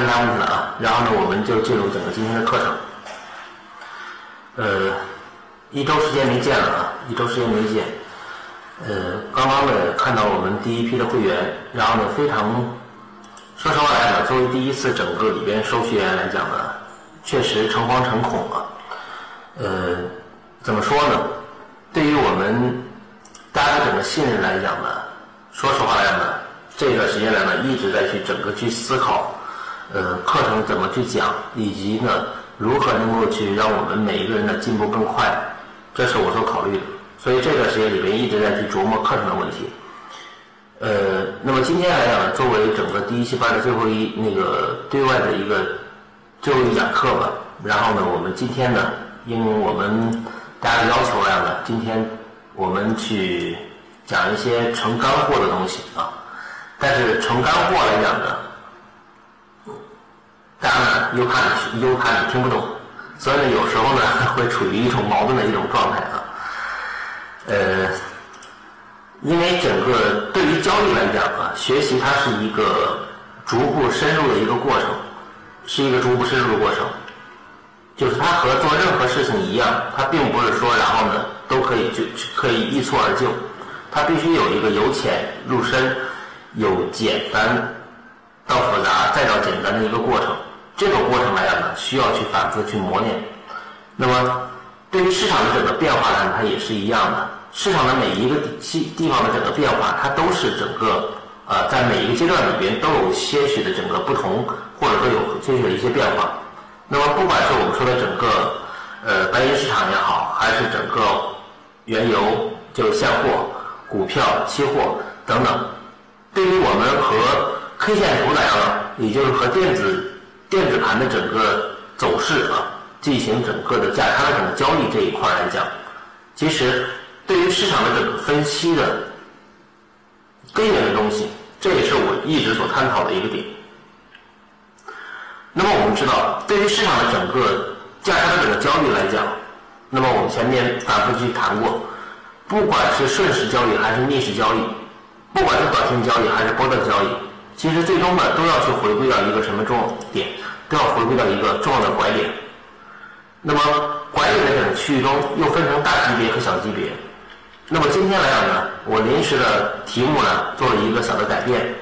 其他没问题了啊，然后呢，我们就进入整个今天的课程。呃，一周时间没见了啊，一周时间没见。呃，刚刚呢看到我们第一批的会员，然后呢非常，说实话来讲，作为第一次整个里边收学员来讲呢，确实诚惶诚恐啊。呃，怎么说呢？对于我们大家的整个信任来讲呢，说实话来讲呢，这段时间来呢一直在去整个去思考。呃，课程怎么去讲，以及呢，如何能够去让我们每一个人的进步更快，这是我所考虑的。所以这段时间里边一直在去琢磨课程的问题。呃，那么今天来讲，作为整个第一期班的最后一那个对外的一个最后一讲课吧。然后呢，我们今天呢，应我们大家的要求来讲呢，今天我们去讲一些成干货的东西啊。但是成干货来讲呢。大家呢又怕你又怕你听不懂，所以呢有时候呢会处于一种矛盾的一种状态啊。呃，因为整个对于交易来讲啊，学习它是一个逐步深入的一个过程，是一个逐步深入的过程。就是它和做任何事情一样，它并不是说然后呢都可以就可以一蹴而就，它必须有一个由浅入深，由简单到复杂再到简单的一个过程。这个过程来讲呢，需要去反复去磨练。那么，对于市场的整个变化呢，它也是一样的。市场的每一个地地方的整个变化，它都是整个呃，在每一个阶段里边都有些许的整个不同，或者说有些许的一些变化。那么，不管是我们说的整个呃白银市场也好，还是整个原油就是现货、股票、期货等等，对于我们和 K 线图来讲，也就是和电子。电子盘的整个走势啊，进行整个的价差的交易这一块来讲，其实对于市场的整个分析的根源的东西，这也是我一直所探讨的一个点。那么我们知道，对于市场的整个价差的整个交易来讲，那么我们前面反复去谈过，不管是顺势交易还是逆势交易，不管是短线交易还是波段交易。其实最终呢，都要去回归到一个什么重点？要回归到一个重要的拐点。那么拐点的这个区域中又分成大级别和小级别。那么今天来讲呢，我临时的题目呢做了一个小的改变。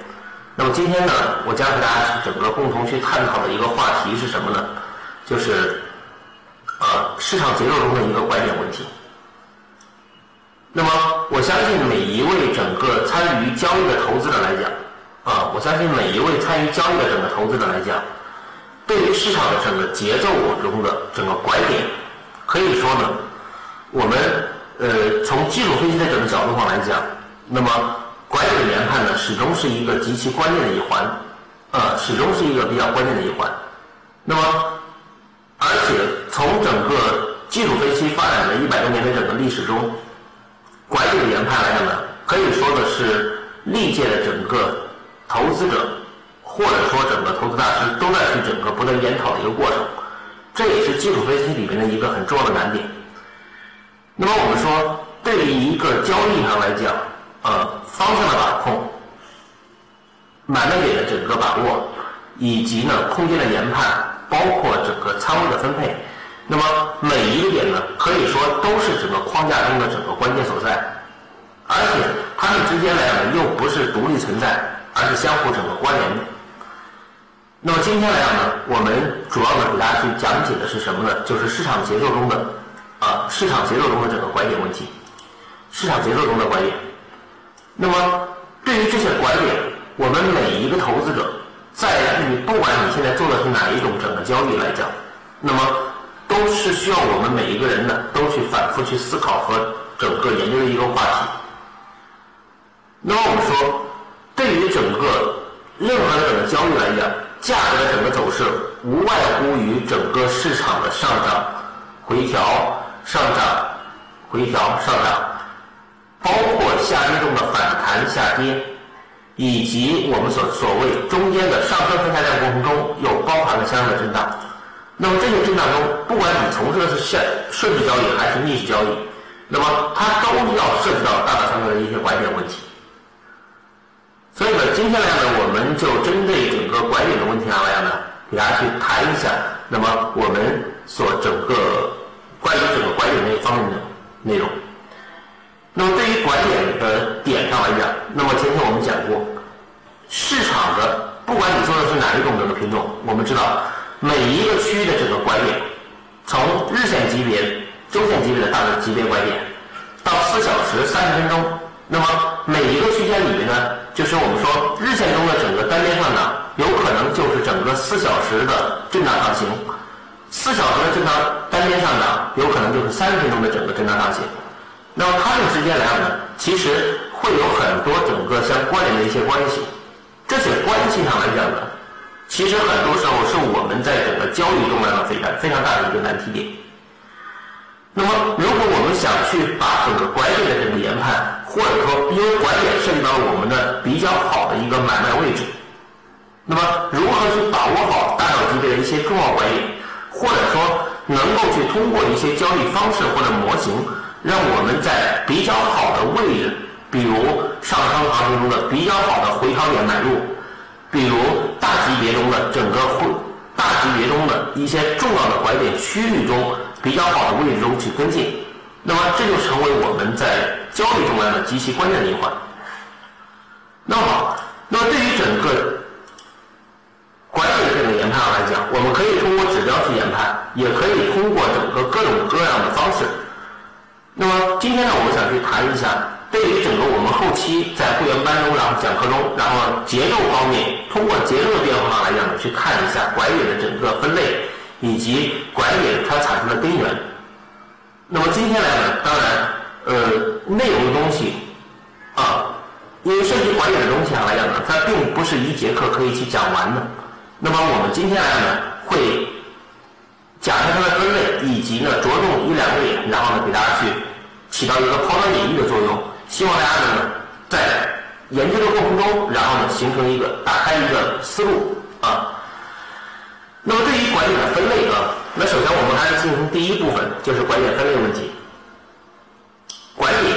那么今天呢，我将和大家整个共同去探讨的一个话题是什么呢？就是呃市场节奏中的一个拐点问题。那么我相信每一位整个参与交易的投资者来讲。啊，我相信每一位参与交易的整个投资者来讲，对于市场的整个节奏中的整个拐点，可以说呢，我们呃从技术分析的整个角度上来讲，那么拐点研判呢，始终是一个极其关键的一环，呃，始终是一个比较关键的一环。那么，而且从整个技术分析发展的一百多年的整个历史中，拐点研判来讲呢，可以说的是历届的整个。投资者或者说整个投资大师都在去整个不断研讨的一个过程，这也是技术分析里面的一个很重要的难点。那么我们说，对于一个交易上来讲，呃，方向的把控、买卖点的整个把握，以及呢空间的研判，包括整个仓位的分配，那么每一个点呢，可以说都是整个框架中的整个关键所在，而且它们之间来讲又不是独立存在。而是相互整个关联的。那么今天来讲呢，我们主要呢给大家去讲解的是什么呢？就是市场节奏中的啊，市场节奏中的整个拐点问题，市场节奏中的拐点。那么对于这些拐点，我们每一个投资者，在你不管你现在做的是哪一种整个交易来讲，那么都是需要我们每一个人呢都去反复去思考和整个研究的一个话题。那么我们说。对于整个任何的整个交易来讲，价格的整个走势无外乎于整个市场的上涨、回调、上涨、回调、上涨，包括下跌中的反弹下跌，以及我们所所谓中间的上升和下降过程中又包含了相应的震荡。那么这些震荡中，不管你从事的是顺顺势交易还是逆势交易，那么它都要涉及到大大小小的一些拐点问题。所以呢，今天来呢，我们就针对整个拐点的问题上来讲呢，给大家去谈一下，那么我们所整个关于整个拐点那一方面的内容。那么对于拐点的点上来讲，那么前天我们讲过，市场的不管你做的是哪一种整个品种，我们知道每一个区域的整个拐点，从日线级别、周线级别的大的级别拐点，到四小时、三十分钟，那么每一个区间里面呢，就是我们说日线中的整个单边上涨，有可能就是整个四小时的震荡上行；四小时的震荡单边上涨，有可能就是三十分钟的整个震荡上行。那么它们之间来讲呢，其实会有很多整个相关联的一些关系。这些关系上来讲呢，其实很多时候是我们在整个交易中来讲非常非常大的一个难题点。那么，如果我们想去把整个拐点的这个研判，或者说因为拐点涉及到我们的比较好的一个买卖位置，那么如何去把握好大小级别的一些重要拐点，或者说能够去通过一些交易方式或者模型。让我们在比较好的位置，比如上升行情中的比较好的回调点买入，比如大级别中的整个会大级别中的一些重要的拐点区域中比较好的位置中去跟进，那么这就成为我们在交易中来的极其关键的一环。那么，那么对于整个拐点的这个研判来讲，我们可以通过指标去研判，也可以通过整个各种各样的方式。那么今天呢，我想去谈一下，对于整个我们后期在会员班中，然后讲课中，然后节奏方面，通过节奏的变化来讲呢，去看一下拐点的整个分类，以及拐点它产生的根源。那么今天来呢，当然，呃，内容的东西啊，因为涉及管理的东西上来讲呢，它并不是一节课可以去讲完的。那么我们今天来呢，会。讲一下它的分类，以及呢着重一两个点，然后呢给大家去起到一个抛砖引玉的作用。希望大家呢在研究的过程中，然后呢形成一个打开一个思路啊。那么对于管理的分类啊，那首先我们还是进行第一部分，就是管理分类问题。管理，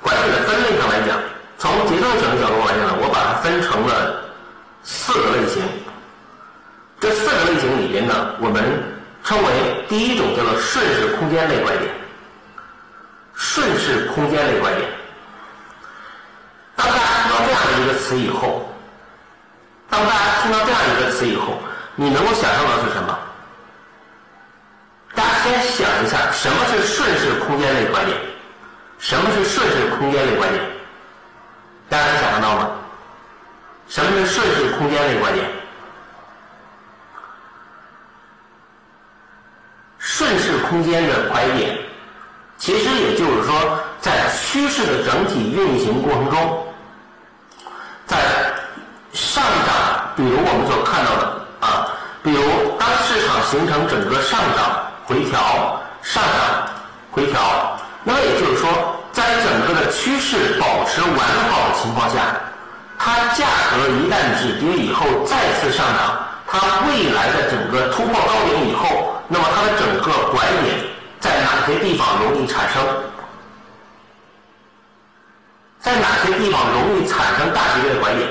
管理的分类上来讲，从结构性的角度来讲呢，我把它分成了四个类型。这四个类型里边呢，我们称为第一种叫做顺势空间类拐点。顺势空间类拐点，当大家听到这样的一个词以后，当大家听到这样一个词以后，你能够想象到是什么？大家先想一下，什么是顺势空间类拐点？什么是顺势空间类拐点？大家能想象到吗？什么是顺势空间类拐点？顺势空间的拐点，其实也就是说，在趋势的整体运行过程中，在上涨，比如我们所看到的啊，比如当市场形成整个上涨回调、上涨回调，那么也就是说，在整个的趋势保持完好的情况下，它价格一旦止跌以后再次上涨。它未来的整个突破高点以后，那么它的整个拐点在哪些地方容易产生？在哪些地方容易产生大级别的拐点？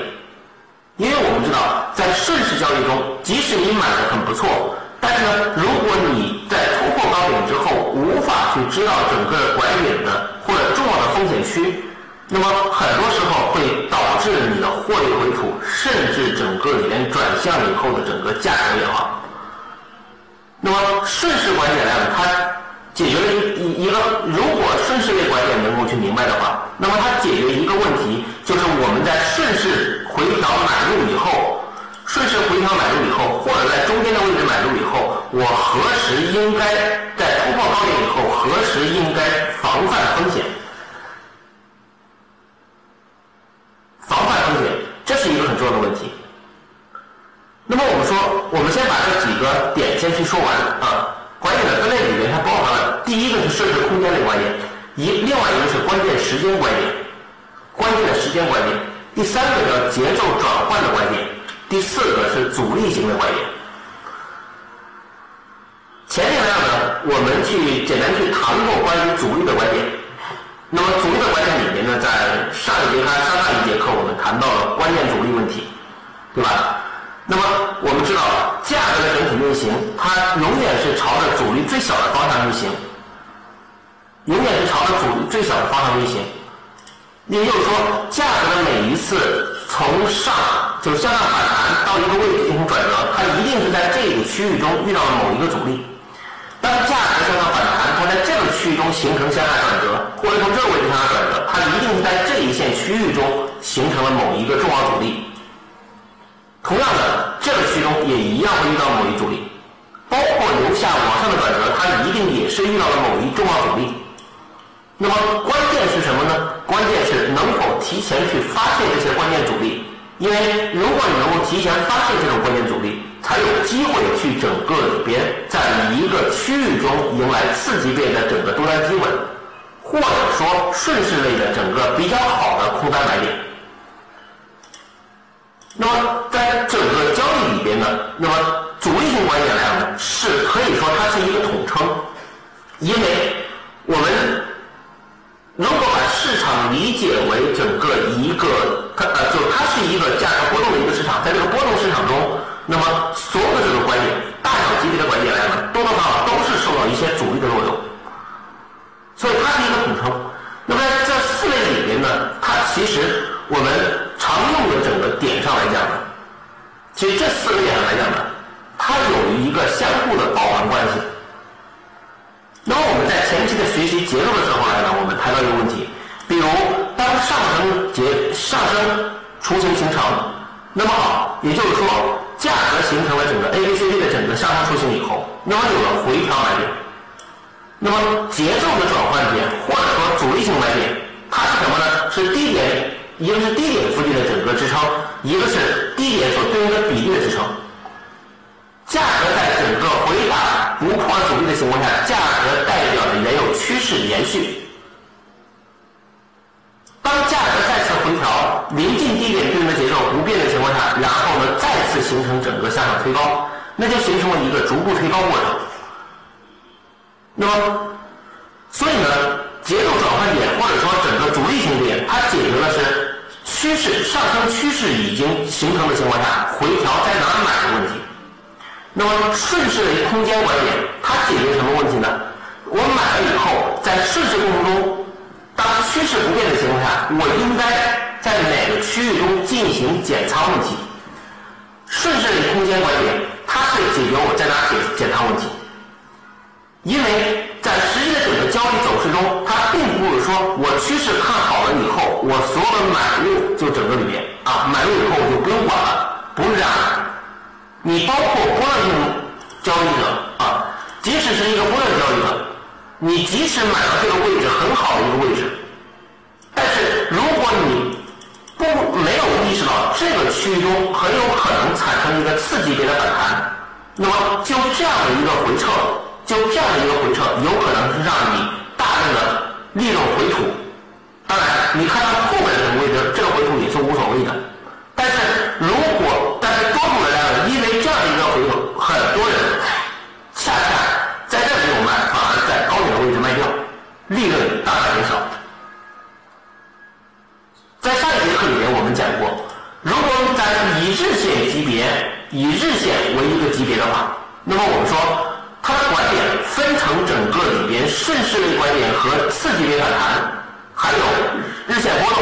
因为我们知道，在顺势交易中，即使你买的很不错，但是呢，如果你在突破高点之后无法去知道整个拐点的或者重要的风险区。那么很多时候会导致你的获利回吐，甚至整个里面转向以后的整个价格也好。那么顺势拐点呢，它解决了一一个，如果顺势类拐点能够去明白的话，那么它解决一个问题，就是我们在顺势回调买入以后，顺势回调买入以后，或者在中间的位置买入以后，我何时应该在突破高点以后，何时应该防范风险？防范风险，这是一个很重要的问题。那么我们说，我们先把这几个点先去说完啊。拐点的分类里面，它包含了第一个是顺势空间类拐点，一另外一个是关键时间拐点，关键的时间拐点。第三个叫节奏转换的拐点，第四个是阻力型的拐点。前面两个我们去简单去谈过关于阻力的拐点。那么阻力的观点里面呢，在上一节课、上上一节课我们谈到了关键阻力问题，对吧？那么我们知道，价格的整体运行，它永远是朝着阻力最小的方向运行，永远是朝着阻力最小的方向运行。也就是说，价格的每一次从上就是向上反弹到一个位置进行转折，它一定是在这个区域中遇到了某一个阻力。当价格向上反弹，它在这个区域中形成向下转折，或者从这个位置向下转折，它一定是在这一线区域中形成了某一个重要阻力。同样的，这个区域中也一样会遇到某一阻力，包括由下往上的转折，它一定也是遇到了某一重要阻力。那么关键是什么呢？关键是能否提前去发现这些关键阻力，因为如果你能够提前发现这种关键阻力，才有机会去整个里边在一个区域中迎来次级别的整个多单机会，或者说顺势类的整个比较好的空单买点。那么在整个交易里边呢，那么主力性观点来讲呢，是可以说它是一个统称，因为我们。如果把市场理解为整个一个，它呃，就它是一个价格波动的一个市场，在这个波动市场中，那么所有的这个观点，大小级别的观点来讲，多多少少都是受到一些阻力的作用，所以它是一个统称。那么在这四类里面呢，它其实我们常用的整个点上来讲呢，其实这四个点上来讲呢，它有一个相互的包含关系。那么我们在前期的学习结构的时候呢，我们谈到一个问题，比如当上升结上升雏形形成，那么好，也就是说价格形成了整个 A B C D 的整个上升雏形以后，那么有了回调买点，那么节奏的转换点或者说阻力性买点，它是什么呢？是低点，一个是低点附近的整个支撑，一个是低点所对应的比例的支撑。情况下，价格代表的原有趋势延续。当价格再次回调，临近低点对应的节奏不变的情况下，然后呢再次形成整个向上推高，那就形成了一个逐步推高过程。那么，所以呢，节奏转换点或者说整个主力性点，它解决的是趋势上升趋势已经形成的情况下，回调在哪买的问题。那么顺势的空间管理，它解决什么问题呢？我买了以后，在顺势过程中，当趋势不变的情况下，我应该在哪个区域中进行减仓问题？顺势的空间管理，它是解决我在哪减减仓问题。因为在实际的整个交易走势中，它并不是说我趋势看好了以后，我所有的买入就整个里面啊，买入以后我就不用管了，不是这样的。你包括波段性交易者啊，即使是一个波段交易者，你即使买到这个位置很好的一个位置，但是如果你不没有意识到这个区域中很有可能产生一个次级别的反弹，那么就这样的一个回撤，就这样的一个回撤，有可能是让你大量的利润回吐。当然，你看到后面的这个位置，这个回吐也是无所谓的。但是如果但是多数人来讲，因为这样的一个回吐，很多人恰恰在这里没有卖，反而在高点的位置卖掉，利润大大减少。在上一节课里面我们讲过，如果我们在以日线级别，以日线为一个级别的话，那么我们说它的拐点分成整个里边顺势类拐点和次级别反弹，还有日线波动。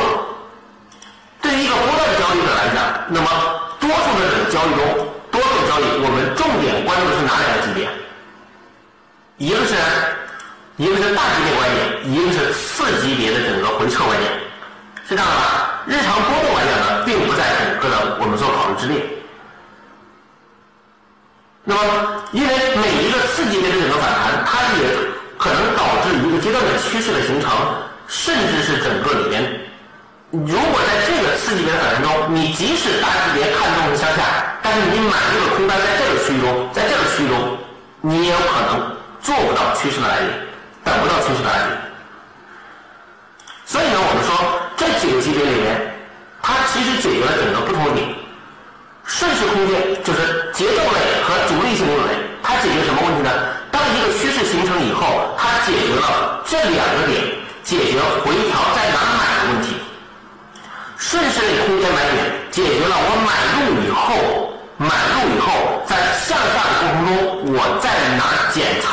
对于一个波段交易者来讲，那么多数的这个交易中，多数交易我们重点关注的是哪两个级别？一个是，一个是大级别拐点，一个是次级别的整个回撤拐点，是这样的吧。日常波动来讲呢，并不在整个的我们所考虑之列。那么，因为每一个次级别的整个反弹，它也可能导致一个阶段的趋势的形成，甚至是整个里边。如果在这个次级别的反弹中，你即使大级别看中是向下，但是你买入的空单在这个区域中，在这个区域中，你也有可能做不到趋势的来临，等不到趋势的来临。所以呢，我们说这几个级别里面，它其实解决了整个不同点。顺势空间就是节奏类和主力性类，它解决什么问题呢？当一个趋势形成以后，它解决了这两个点。解决回调在哪买的问题。顺势类空间买点解决了我买入以后，买入以后在向下的过程中我在哪减仓，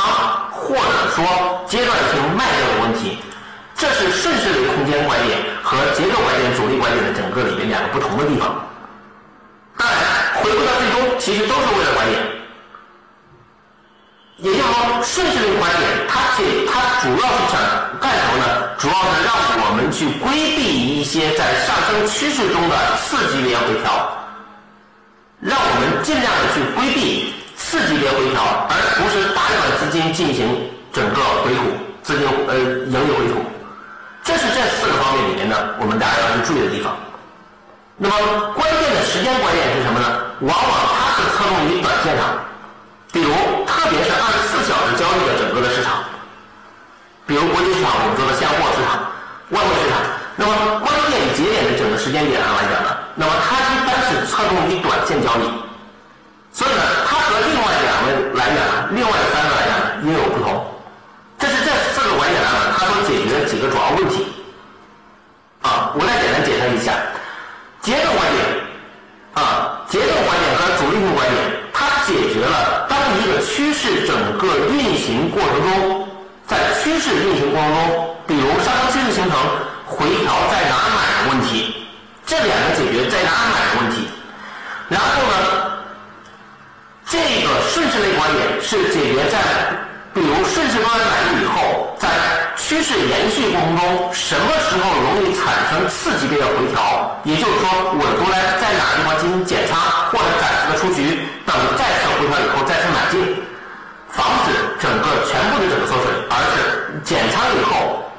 或者说阶段性卖掉的问题。这是顺势类空间拐点和结构拐点、阻力拐点的整个里面两个不同的地方。当然，回归到最终，其实都是为了拐点。也就是说，顺势类拐点，它解它主要是想干什么呢？主要是让我们去规避一些在上升趋势中的次级别回调，让我们尽量的去规避次级别回调，而不是大量的资金进行整个回吐，资金呃盈利回吐。这是这四个方面里面的我们大家要去注意的地方。那么关键的时间关键是什么呢？往往它是侧重于短线上，比如特别是二十四小时交易的整个的市场，比如国际市场我们说的现货市场、外汇市场。那么关键节点的整个时间点上来讲呢，那么它一般是侧重于短线交易，所以呢，它和另外两个来讲呢，另外三个来讲呢也有不同。这是这四个拐点来讲，它都解决了几个主要问题。啊，我再简单解释一下。节奏拐点，啊，节奏拐点和主力性拐点，它解决了当一个趋势整个运行过程中，在趋势运行过程中，比如上升趋势形成回调在哪买的问题，这两个解决在哪买的问题。然后呢，这个顺势类观点是解决在，比如顺势方案买入以后，在趋势延续过程中，什么时候容易产生次级别的回调？也就是说，我读来在哪个地方进行减仓或者暂时的出局，等再次回调以后再次买进，防止整个全部的整个缩水，而是减仓以后，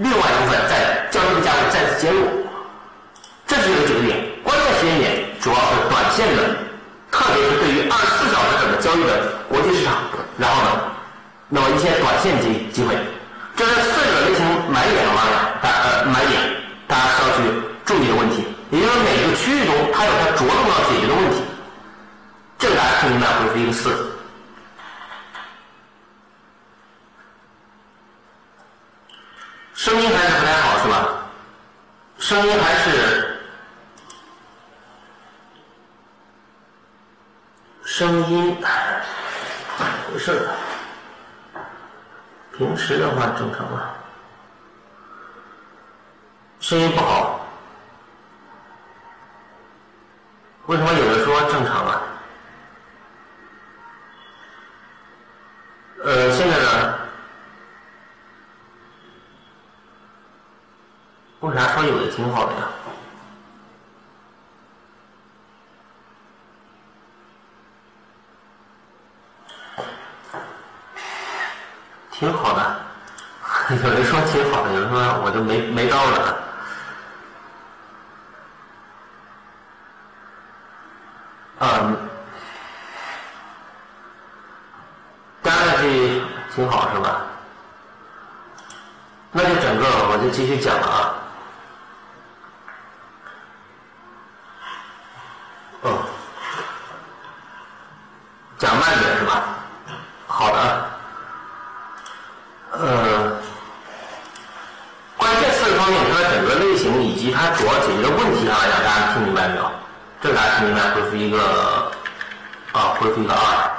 另外一部分在交易的价位再次介入。这是一个几个点，关键时间点主要是短线的，特别是对于二十四小时整个交易的国际市场，然后呢，那么一些短线机机会。这是四个类型买点的方向，大呃买点，大家需要去注意的问题。也就是每个区域中，它有它着重要解决的问题。这个大家听明白，回复一个四。声音还是不太好，是吧？声音还是声音，回事儿。平时的话正常啊，声音不好，为什么有人说正常啊？呃，现在呢？为啥说有的挺好的呀？挺好的，有人说挺好的，有人说我就没没招了。嗯，加上去挺好是吧？那就整个我就继续讲了啊。哦，讲慢点是吧？好的。呃，关于这四个方面，它的整个类型以及它主要解决的问题上来讲，大家听明白没有？这个大家听明白，回复一个啊，回复一个二。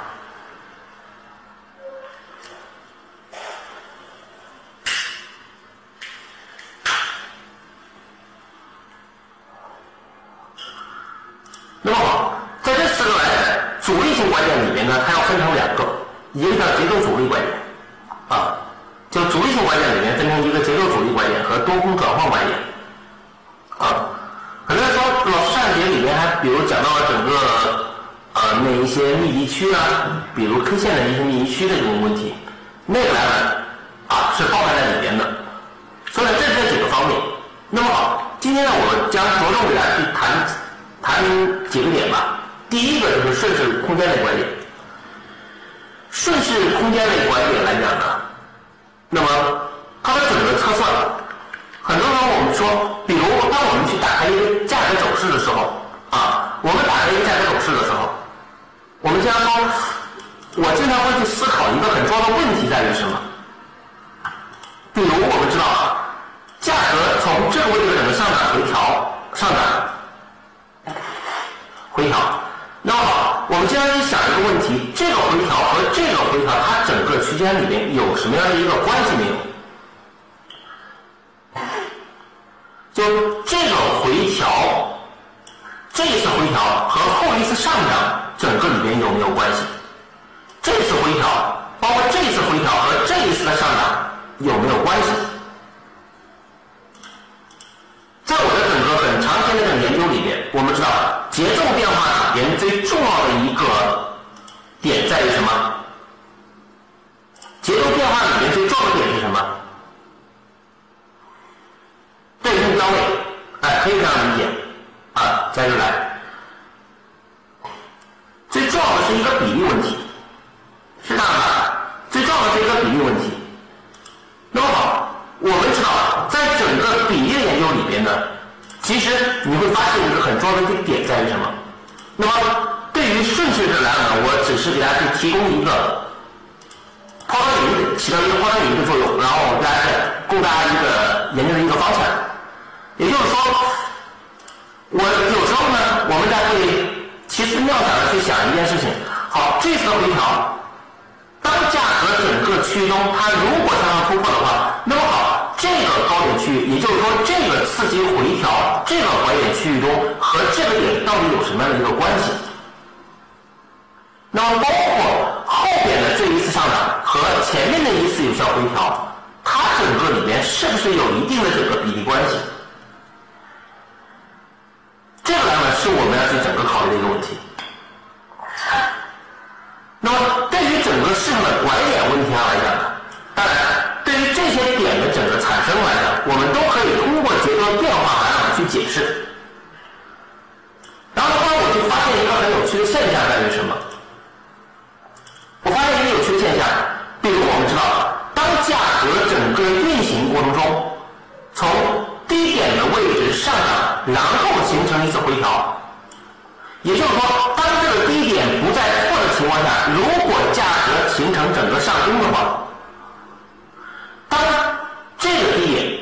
那么好，在这四个来主力性拐点里面呢，它要分成两个，一个叫节奏主力拐点，啊，就主力性拐点里面分成一个节奏主力拐点和多空转换拐点，啊，很多人说老师上节里面还比如讲到了整个呃那一些密集区啊，比如 K 线的一些密集区的这种问题，那个来讲啊是包含在里边的，所以这是这几个方面。那么好，今天呢我将着重给大家去谈谈几个点吧。第一个就是顺势空间类拐点。顺势空间类拐点来讲呢，那么它的整个测算，很多时候我们说，比如当我们去打开一个价格走势的时候，啊，我们打开一个价格走势的时候，我们经常说，我经常会去思考一个很重要的问题在于什么？比如我们知道，价格从这个位置整个上涨回调上涨回调。那么，我们接下来想一个问题：这个回调和这个回调，它整个区间里面有什么样的一个关系没有？就这个回调，这一次回调和后一次上涨，整个里边有没有关系？这次回调，包括这一次回调和这一次的上涨有没有关系？在我的整个很长时间的研究里面，我们知道节奏变化里边最重要的一个点在于什么？节奏变化里面最重要的点是什么？对称单位，哎，可以这样理解啊，加进来。最重要的是一个比例问题，是这样的，最重要的是一个比例问题。那么好，我们知道，在整个比例研究里边呢，其实你会发现一个很重要的一个点在于什么？那么对于顺序的来讲，我只是给大家去提供一个抛砖引玉，起到一个抛砖引玉的作用，然后我给大家供大家一个研究的一个方向。也就是说，我有时候呢，我们在会奇思妙想的去想一件事情。好，这次的回调，当价格整个区域中它如果向上突破的话，那么好，这个高点区域，也就是说这个次级回调，这个拐点区域中和这个点到底有什么样的一个关系？那么包括后边的这一次上涨和前面的一次有效回调，它整个里边是不是有一定的这个比例关系？这个呢，是我们要去整个考虑的一个问题。那么，对于整个市场的拐点问题上来讲，当然，对于这些点的整个产生来讲，我们都可以通过节奏变化来去解释。然后的话，我就发现一个很有趣的现象在于什么？我发现一个有趣的现象，比如我们知道，当价格整个运行过程中，从低点的位置上涨，然后形成一次回调。也就是说，当这个低点不再破的情况下，如果价格形成整个上攻的话，当这个低点、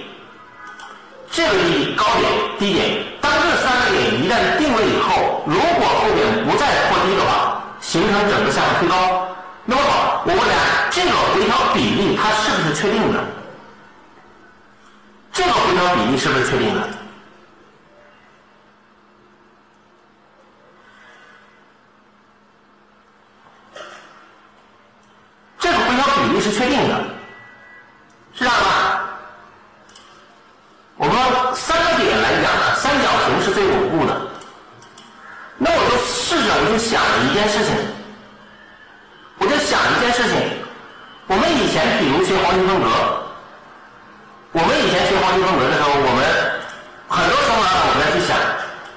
这个低点高点、低点，当这三个点一旦定位以后，如果后面不再破低的话，形成整个向上推高，那么好，我问大家，这个回调比例它是不是确定的？这个回调比例是不是确定的？这个回调比例确定的，是这样吧？我们三个点来讲呢，三角形是最稳固的。那我就试着，我就想一件事情，我就想一件事情。我们以前比如学黄金分割，我们以前学黄金分割的时候，我们很多时候呢，我们要去想，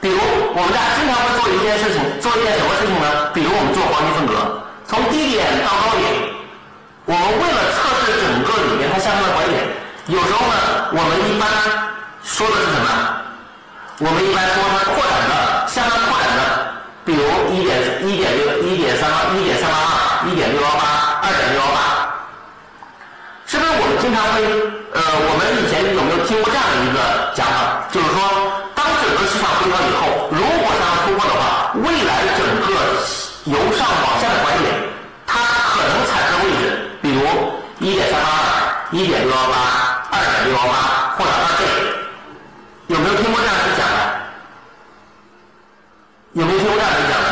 比如我们大家经常会做一件事情，做一件什么事情呢？比如我们做黄金分割，从低点到高点。我们为了测试整个里面它向上的拐点，有时候呢，我们一般说的是什么？我们一般说它扩展的向上扩展的，比如一点一点六、一点三八、一点三八二、一点六幺八、二点六幺八，是不是我们经常会呃，我们以前有没有听过这样的一个讲法？就是说，当整个市场回调以后，如果向上突破的话，未来整个由上往下的拐点，一点三八二、一点六幺八、二点六幺八或者二倍，有没有听过这样子讲的？有没有听过这样子讲的？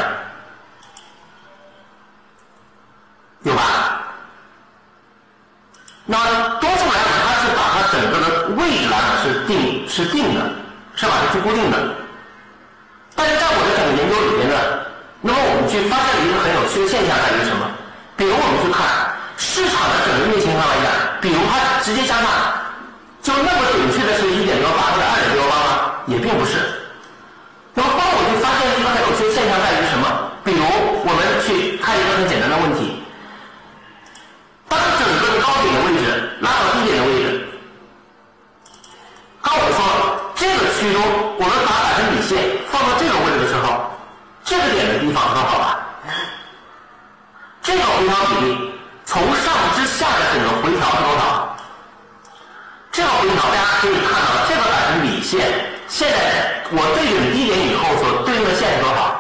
有吧？那多数来讲，它是把它整个的位置来讲是定是定的，是吧？是固定的。但是在我的整个研究里面呢，那么我们去发现了一个很有趣的现象在于什么？比如我们去看。市场的整个运行上来讲，比如它直接加上，就那么准确的是一点六八或者二点六八吗？也并不是。那么，后我就发现一个很有趣的现象在于什么？比如我们去看一个很简单的问题：当整个高点的位置拉到低点的位置，当我说这个区中，我们把百分比线放到这个位置的时候，这个点的地方刚好吧？这个回调比例。从上至下的整个回调是多少？这个回调大家可以看到，这个百分比线现在我对准低点以后所对应的线是多少？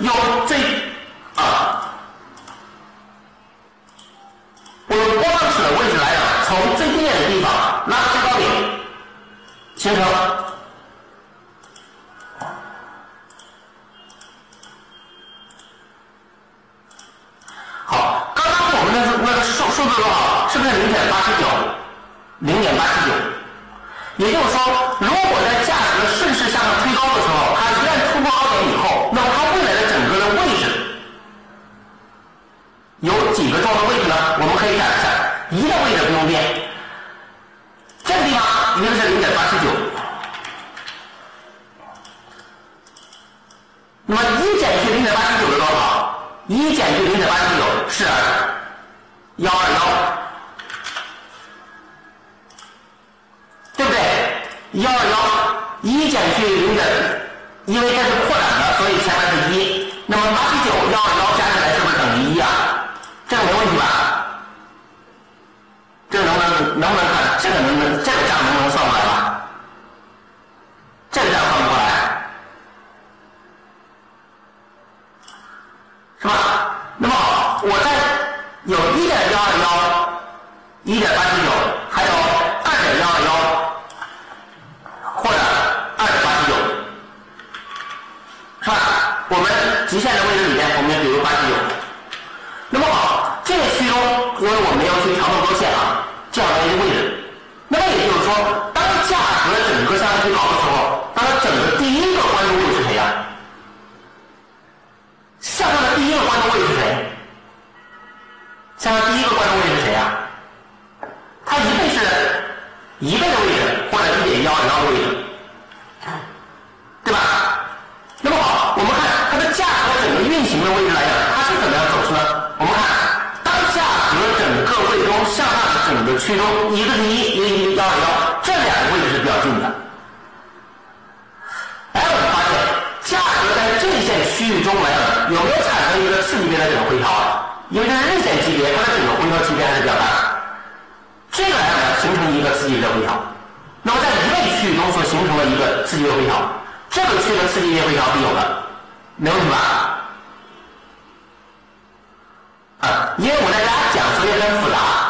用最啊，我波浪尺的位置来讲，从最低点的地方拉到最高点，形成。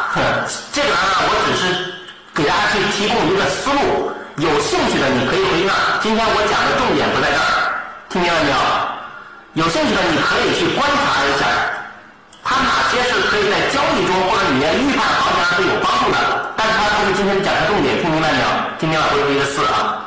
这个呢，我只是给大家去提供一个思路。有兴趣的你可以回去看。今天我讲的重点不在这儿，听明白没有？有兴趣的你可以去观察一下，它哪些是可以在交易中或者你在预判行情上是有帮助的。但是它不是今天讲的重点，听明白没有？听明白回复一个四啊。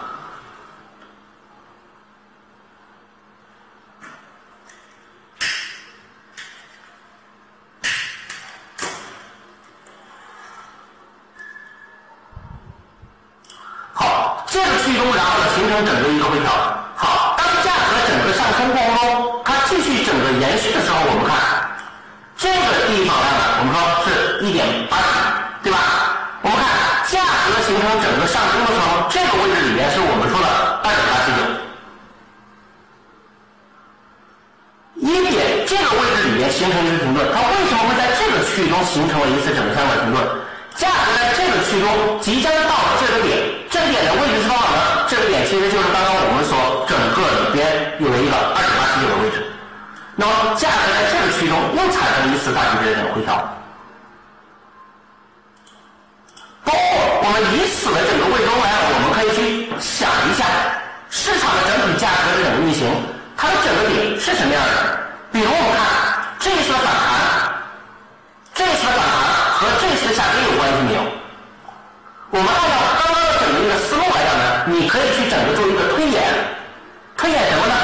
这个区域中，整个一个回调。好，当价格整个上升过程中，它继续整个延续的时候，我们看这个地方来呢，我们说是一点八几，对吧？我们看价格形成整个上升的时候，这个位置里面是我们说的二点八七九，一点这个位置里面形成一个停顿，它为什么会在这个区域中形成了一次整个相关停顿？价格在这个区中即将到这个点，这点的位置是多少呢？这个点其实就是刚刚我们所整个里边有了一个二点八七九的位置。那么价格在这个区中又产生了一次大级别的这种回调。包括我们以此的整个位中来，我们可以去想一下市场的整体价格的整个运行，它的整个点是什么样的？比如我们看这一次反弹，这一次反弹。和这次下跌有关系没有？我们按照刚刚的整个一个思路来讲呢，你可以去整个做一个推演，推演什么呢？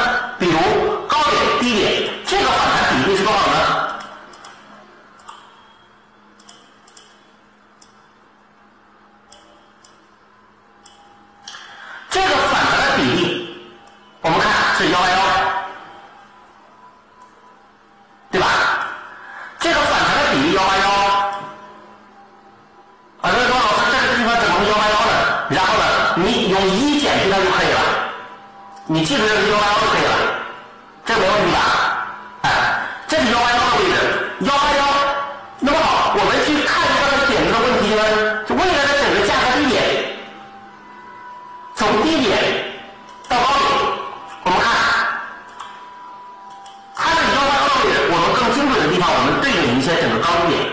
你记住这个幺八幺就可以了这没问题？吧哎这是幺八幺的位置幺八幺那么好我们去看一下它点子的问题？呢就未来的整个价格低点从低点到高点我们看它的幺八幺的位置我们更精准的地方我们对准一些整个高点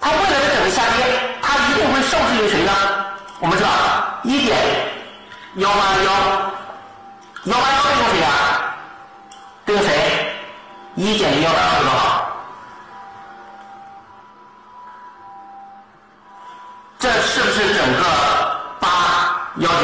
它未来的整个下跌它一定会受制于谁呢我们知道一点幺八幺，幺八幺是谁啊？跟谁？一减一幺八幺是多少？这是不是整个八幺九？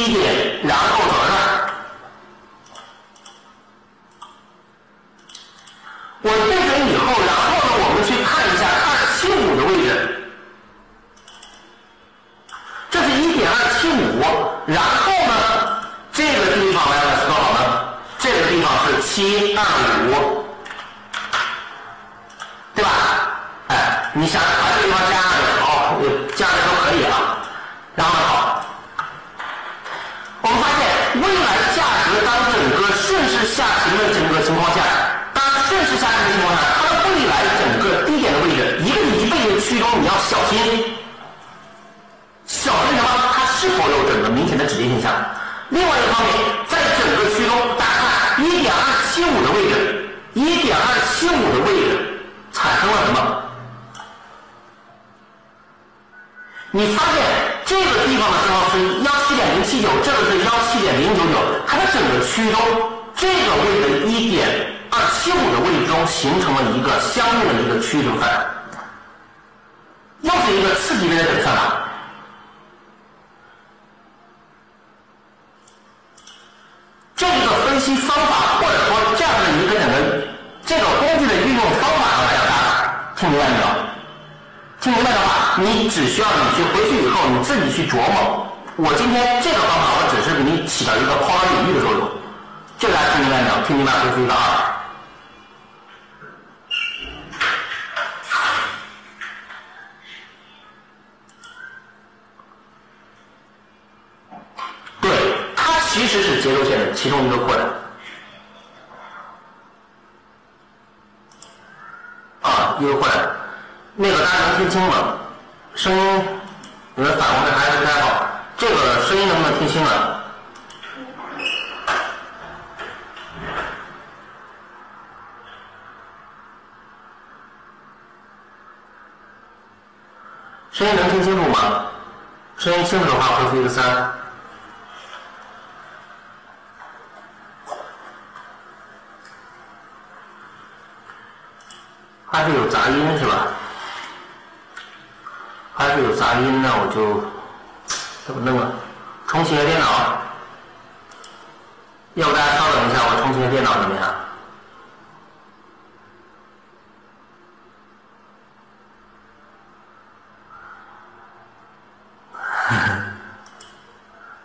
一点然后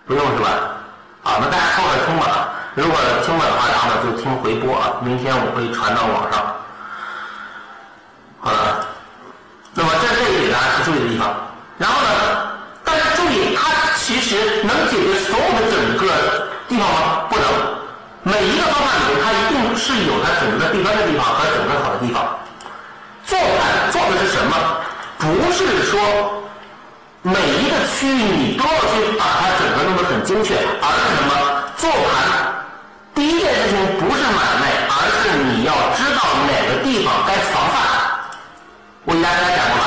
不用是吧？好，那大家扣个听吧。如果听了的话，然后呢就听回播啊，明天我会传到网上。好了，那么在这里给大家提注意的地方，然后呢，大家注意，它其实能解决所有的整个地方吗？不能。每一个方法里面，它一定是有。精确而是什么做盘第一件事情不是买卖而是你要知道哪个地方该防范。我给大家讲过吧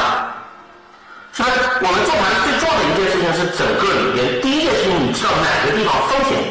所以我们做盘最重要的一件事情是整个里边第一件事情你知道哪个地方风险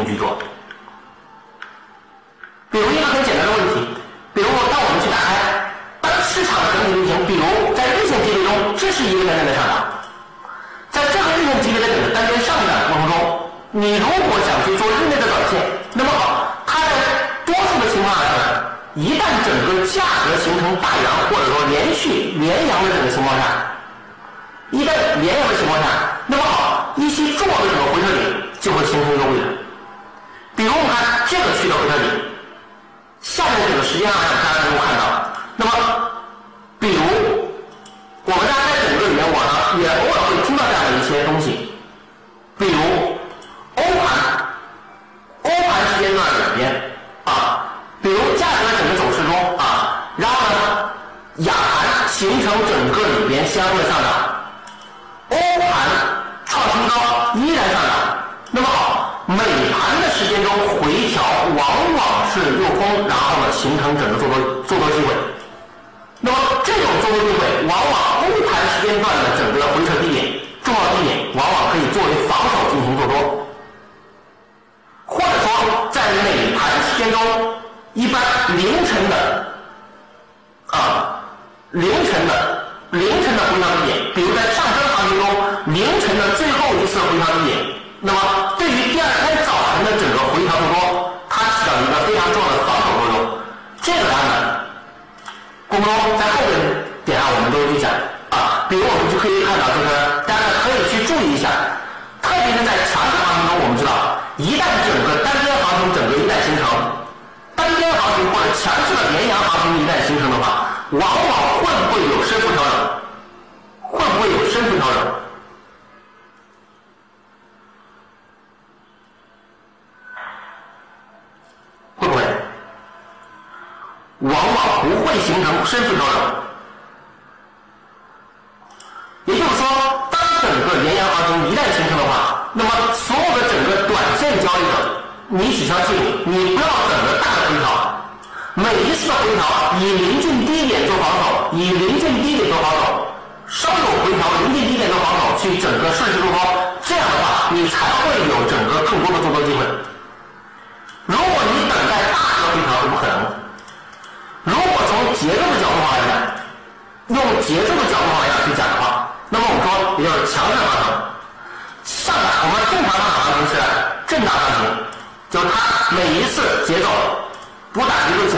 行情里面运用居多。比如一个很简单的问题，比如当我们去打开，当市场的整体运行，比如在日线级别中，这是一个单边的上涨，在这个日线级别的整个单边上涨过程中，你如果想去做日内的短线，那么好。它在多数的情况下呢，一旦整个价格形成大阳或者说连续连阳的这个情况下，一旦连阳的情况下，那么好，一些重要的这个回撤点就会形成一个位置。比如我们看这个区的回撤点，下面这个时间上大家能够看到。那么，整个做多做多机会。那么这种做多机会，往往欧盘时间段的整个回撤低点、重要低点，往往可以作为防守进行做多，或者说在美盘时间中。一般凌晨的啊，凌晨的凌晨的回调低点，比如在上升行情中凌晨的最后一次回调低点，那么对于第二天早晨的整个回调做多，它起到一个非常重要的防守。这个案子，公众在后边点上我们都会去讲啊。比如我们就可以看到，就是大家可以去注意一下，特别是在强势行情中，我们知道一旦整个单边行情整个一旦形成。单边行情或者强势的连阳行情一旦形成的话，往往会不会有深幅调整？会不会有深幅调整？会不会？往往不会形成深幅调整。也就是说，当整个连阳行情一旦形成的话，那么所有的整个短线交易者。你只需要记住，你不要等着大的回调，每一次回调以临近低点做防守，以临近低点做防守，稍有回调临近低点做防守，去整个顺势做多，这样的话你才会有整个更多的做多机会。如果你等待大的回调是不可能的。如果从节奏的角度上来讲，用节奏的角度上来讲去讲的话，那么我们说也就是强势行情，上涨我们正常上涨行情是震荡行情。就是它每一次节奏拨打一个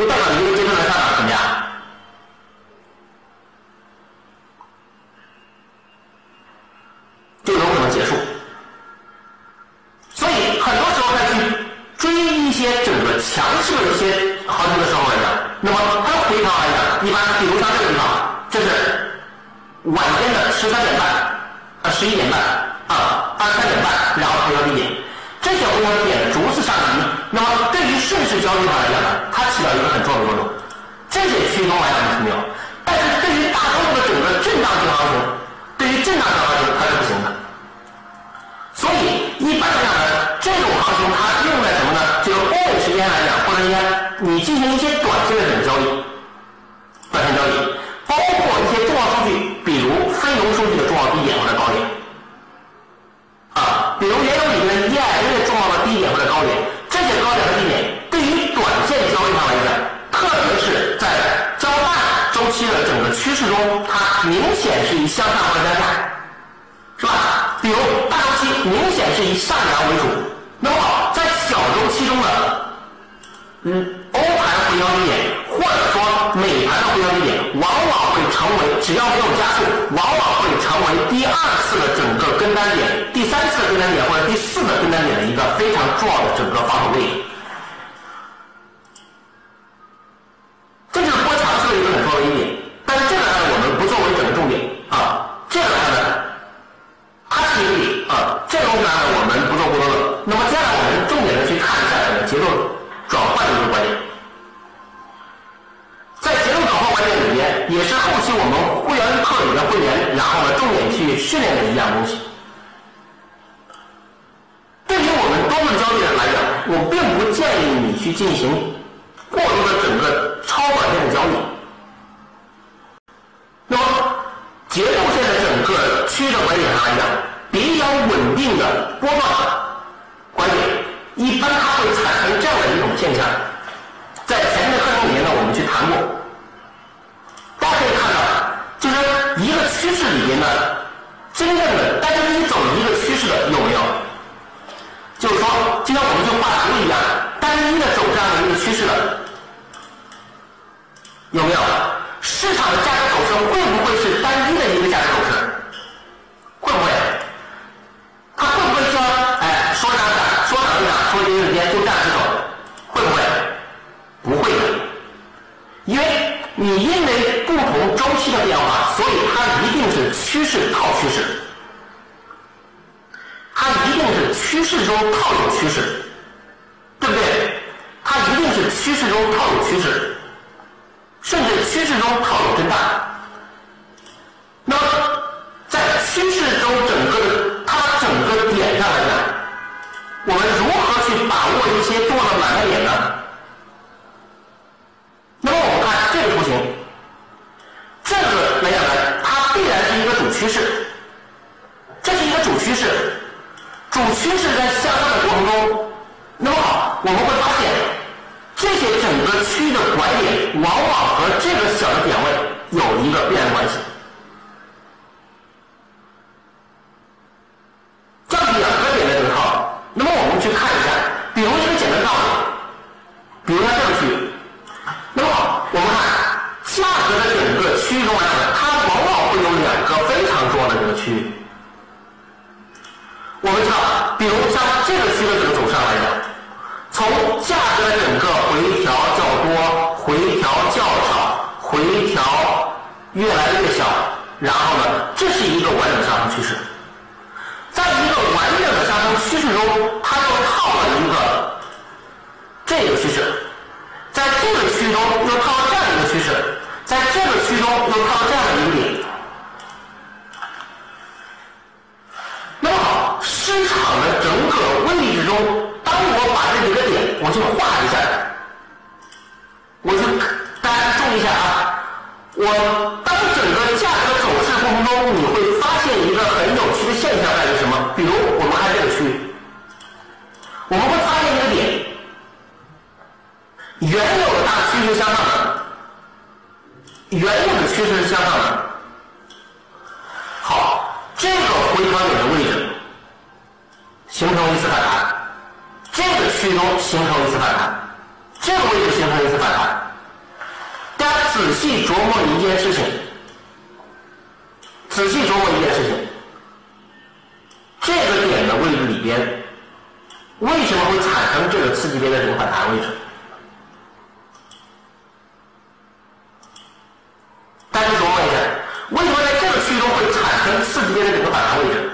就代表一个阶段的上涨怎么样？就有可能结束。所以很多时候再去追一些整个强势的一些行情的时候来讲，那么它回调来讲。一般，比如像这个地方，这是晚间的十三点半，啊十一点半，啊二十三点半，然后回调低点，这些回调点逐次上移，那么对于顺势交易上来讲呢，它起到一个很重要的作用。这些区中来讲是没有，但是对于大多数的整个震荡性行情，对于震荡性行情它是不行的。所以一般来讲呢，这种行情它用在什么呢？就是欧美时间来讲，或者应该你进行一些短线的这种交易。短线交易包括一些重要数据，比如非农数据的重要低点或者高点，啊，比如原油里面 EIA 重要的低点或者高点，这些高点的低点对于短线交易上来讲特别是在较大周期的整个趋势中它明显是以向上为加价是吧？比如大周期明显是以上扬为主那么在小周期中的嗯欧盘回调低点或者说美盘的回调低点，往往会成为只要没有加速，往往会成为第二次的整个跟单点、第三次的跟单点或者第四的跟单点的一个非常重要的整个防守位。这就是波强势的一个很重要的一点。但是这个呢，我们不作为整个重点啊，这个呢，它是一个点啊，这个东西呢，我们不做过多的。那么接下来议你其中又套了这样的一个点。那么好，市场的整个位置中。当我把这几个点我去画一下，我就大家注意一下啊！我当整个价格走势过程中，你会发现一个很有趣的现象在于什么？比如我们看这个区域，我们会发现一个点，原有的大趋势向上，原有的趋势是向上的。好，这个回调点的位置形成一次反弹。这个区中形成一次反弹，这个位置形成一次反弹。大家仔细琢磨一件事情，仔细琢磨一件事情，这个点的位置里边，为什么会产生这个次级别的这个反弹位置？大家琢磨一下，为什么在这个区域中会产生次级别的这个反弹位置？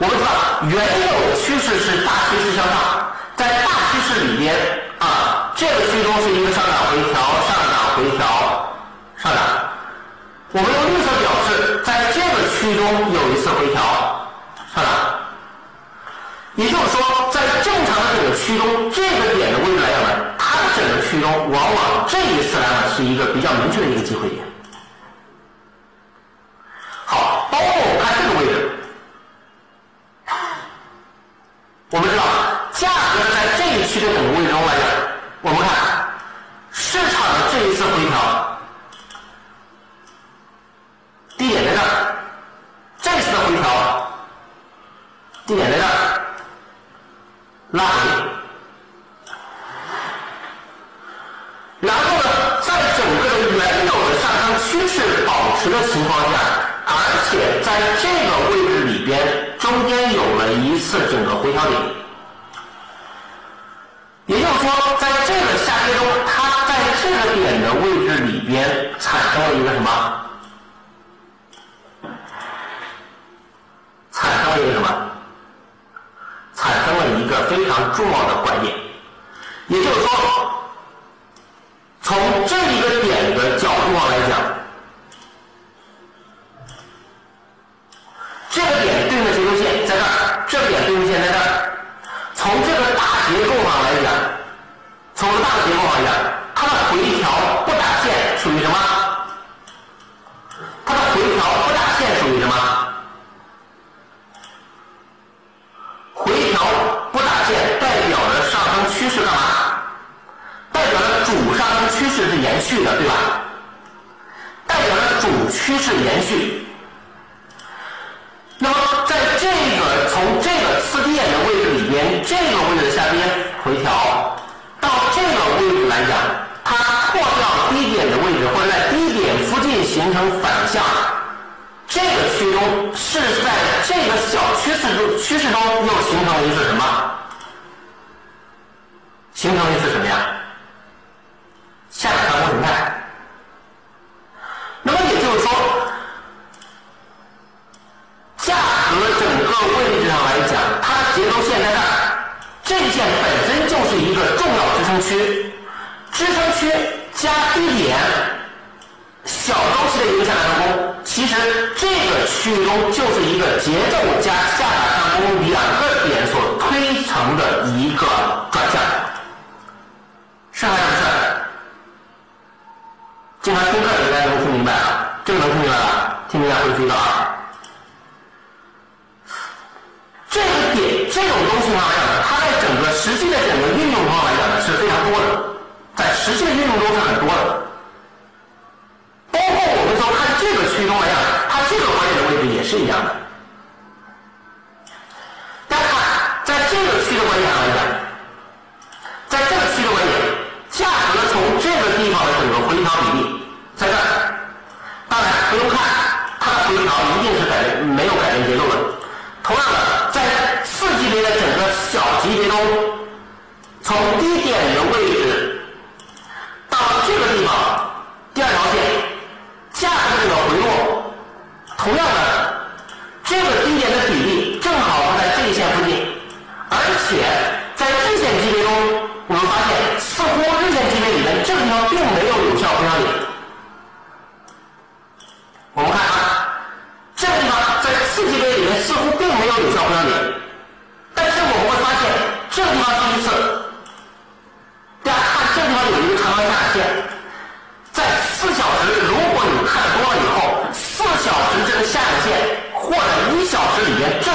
我们知道，原有的趋势是大趋势向上，在大趋势里边啊，这个区中是一个上涨回调，上涨回调，上涨。我们用绿色表示，在这个区中有一次回调，上涨。也就是说，在正常的这个区中，这个点的位置来讲呢，这个区域中往往这一次来讲是一个比较明确的一个机会。点好包括我们看这个位置我们知道价格在这一区的整个位置中来讲我们看市场的这一次回调低点在这儿这次的回调低点在这儿拉回。持的情况下，而且在这个位置里边中间有了一次整个回调点，也就是说，在这个下跌中，它在这个点的位置里边产生了一个什么？产生了一个什么？产生了一个非常重要的拐点，也就是说，从这一个点的角度上来讲，从大的结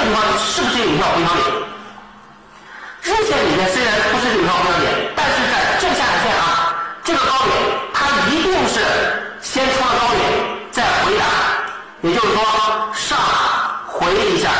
地方是不是有效回调点？日线里面虽然不是有效回调点，但是在正下影线啊，这个高点它一定是先出高点再回打，也就是说上回一下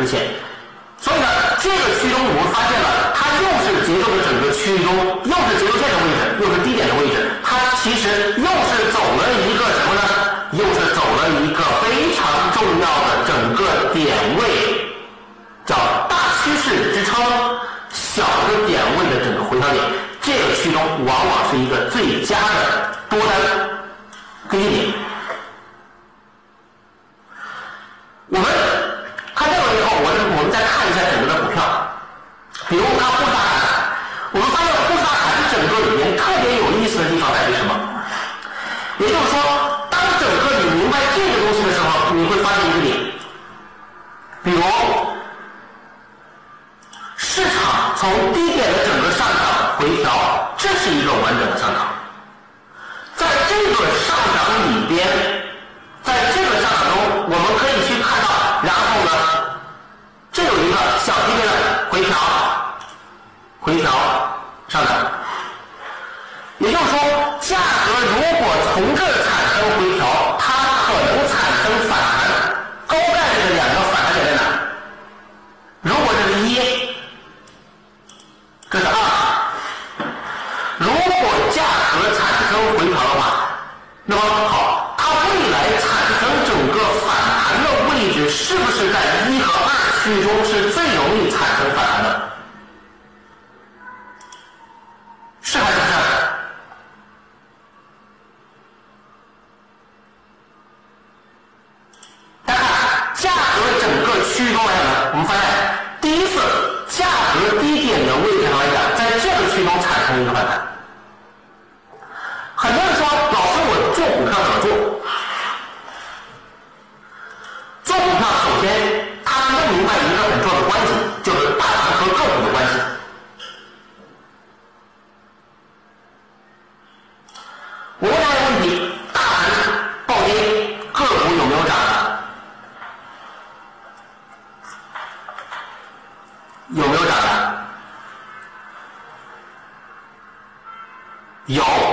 看的是整个日线。所以呢，这个区中我们发现了，它又是节奏的整个区域中，又是节奏线的位置，又是低点的位置，它其实又是走了一个什么呢？又是走了一个非常重要的整个点位。叫大趋势支撑，小的点位的整个回调点，这个区中往往是一个最佳的多单根据点。我们比如它护沙盘，我们发现护沙盘整个里边特别有意思的地方在于什么？也就是说，当整个你明白这个东西的时候，你会发现一个点。比如，市场从低点的整个上涨回调，这是一个完整的上涨。在这个上涨里边，在这个上涨中，我们可以去看到，然后呢，这有一个小级别的回调。回调上涨。也就是说，价格如果从这儿产生回调，它可能产生反弹。高概率的两个反弹点在哪？如果这是一，这是二。如果价格产生回调的话，那么好，它未来产生整个反弹的位置是不是在一和二区中是最容易产生反弹的？是还是不是？大家看，价格整个区域中来讲，我们发现第一次价格低点的位置上来讲，在这个区域中产生一个反弹。很多人说，老师，我做股票怎么做？做股票首先，他们要明白一个很重要的关系。有。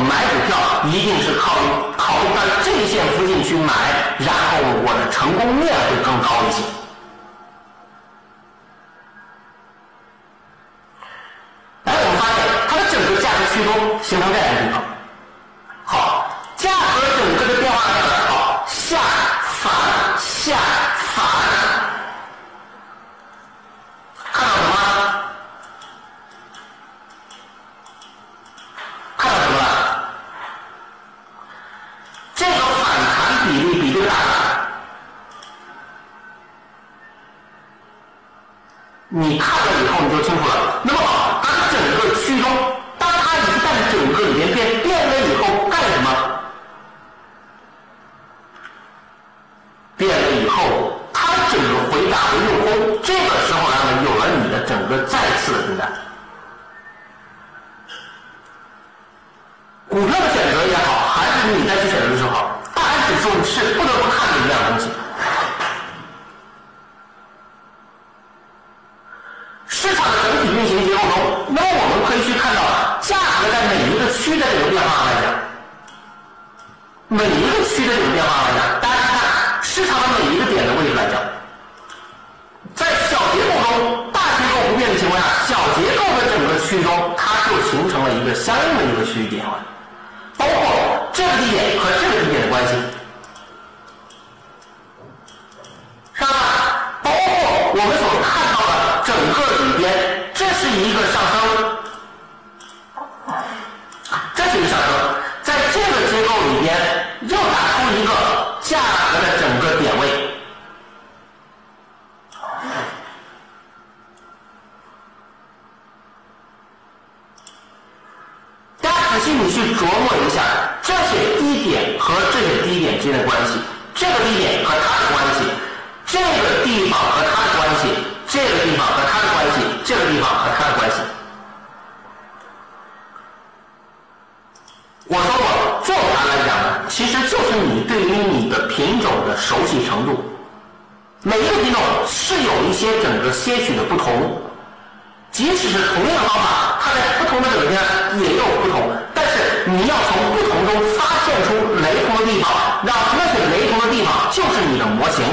买股票一定是考虑考虑在这一线附近去买，然后我的成功率会更高一些。哎，我们发现它的整个价值区中形成这样一个地方。好，价格整个的变化量好，下反下。反你看了以后你就清楚了。那么它整个区中，当它一旦整个里面变变了以后，干什么？变了以后，它整个回答的诱惑，这个时候来了，有了你的整个再次的。股票的选市场的整体运行结构中，那么我们可以去看到，价格在每一个区的这个变化来讲，每一个区的这个变化来讲，大家看市场的每一个点的位置来讲，在小结构中，大结构不变的情况下，小结构的整个区域中，它就形成了一个相应的一个区域点位。包括这个地点和这个地点的关系，一个上升，这是一个上升，在这个结构里边又打出一个价格的整个点位。大家仔细你去琢磨一下这些低点和这些低点之间的关系，这个低点和它的关系，这个地方和它的关系，这个地方和它的关系，这个地方和它的关系。我说过，做盘来讲呢，其实就是你对于你的品种的熟悉程度。每一个品种是有一些整个些许的不同。即使是同样的方法，它在不同的整天也有不同，但是你要从不同中发现出雷同的地方，让那些雷同的地方就是你的模型。